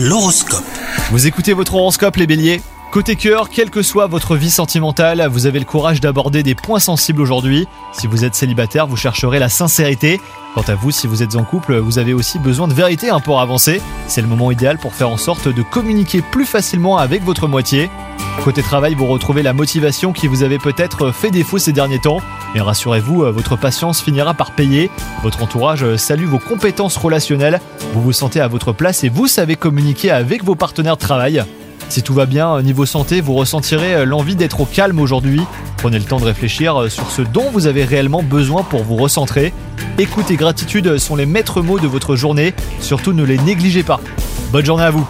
L'horoscope. Vous écoutez votre horoscope les béliers Côté cœur, quelle que soit votre vie sentimentale, vous avez le courage d'aborder des points sensibles aujourd'hui. Si vous êtes célibataire, vous chercherez la sincérité. Quant à vous, si vous êtes en couple, vous avez aussi besoin de vérité un pour avancer. C'est le moment idéal pour faire en sorte de communiquer plus facilement avec votre moitié. Côté travail, vous retrouvez la motivation qui vous avait peut-être fait défaut ces derniers temps. Mais rassurez-vous, votre patience finira par payer. Votre entourage salue vos compétences relationnelles. Vous vous sentez à votre place et vous savez communiquer avec vos partenaires de travail. Si tout va bien niveau santé, vous ressentirez l'envie d'être au calme aujourd'hui. Prenez le temps de réfléchir sur ce dont vous avez réellement besoin pour vous recentrer. Écoute et gratitude sont les maîtres mots de votre journée, surtout ne les négligez pas. Bonne journée à vous